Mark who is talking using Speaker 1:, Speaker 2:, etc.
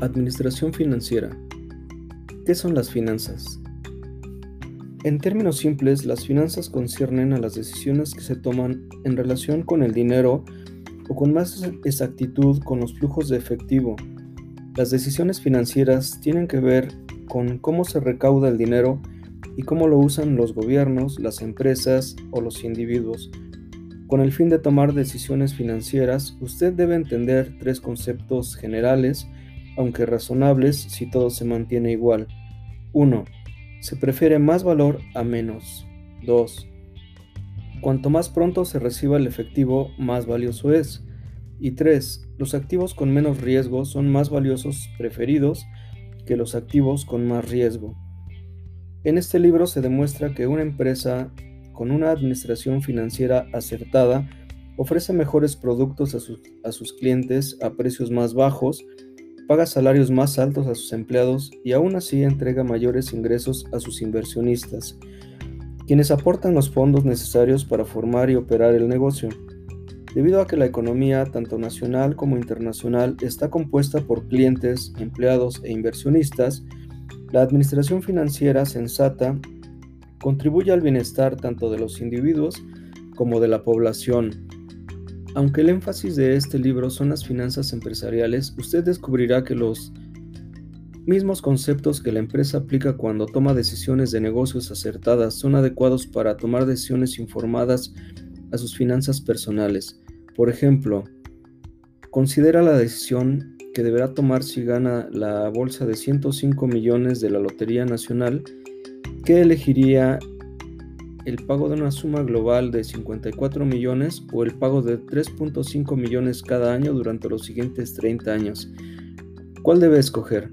Speaker 1: Administración financiera. ¿Qué son las finanzas? En términos simples, las finanzas conciernen a las decisiones que se toman en relación con el dinero o con más exactitud con los flujos de efectivo. Las decisiones financieras tienen que ver con cómo se recauda el dinero y cómo lo usan los gobiernos, las empresas o los individuos. Con el fin de tomar decisiones financieras, usted debe entender tres conceptos generales aunque razonables si todo se mantiene igual. 1. Se prefiere más valor a menos. 2. Cuanto más pronto se reciba el efectivo, más valioso es. Y 3. Los activos con menos riesgo son más valiosos preferidos que los activos con más riesgo. En este libro se demuestra que una empresa con una administración financiera acertada ofrece mejores productos a sus, a sus clientes a precios más bajos paga salarios más altos a sus empleados y aún así entrega mayores ingresos a sus inversionistas, quienes aportan los fondos necesarios para formar y operar el negocio. Debido a que la economía, tanto nacional como internacional, está compuesta por clientes, empleados e inversionistas, la administración financiera sensata contribuye al bienestar tanto de los individuos como de la población, aunque el énfasis de este libro son las finanzas empresariales, usted descubrirá que los mismos conceptos que la empresa aplica cuando toma decisiones de negocios acertadas son adecuados para tomar decisiones informadas a sus finanzas personales. Por ejemplo, considera la decisión que deberá tomar si gana la bolsa de 105 millones de la Lotería Nacional, que elegiría el pago de una suma global de 54 millones o el pago de 3.5 millones cada año durante los siguientes 30 años. ¿Cuál debe escoger?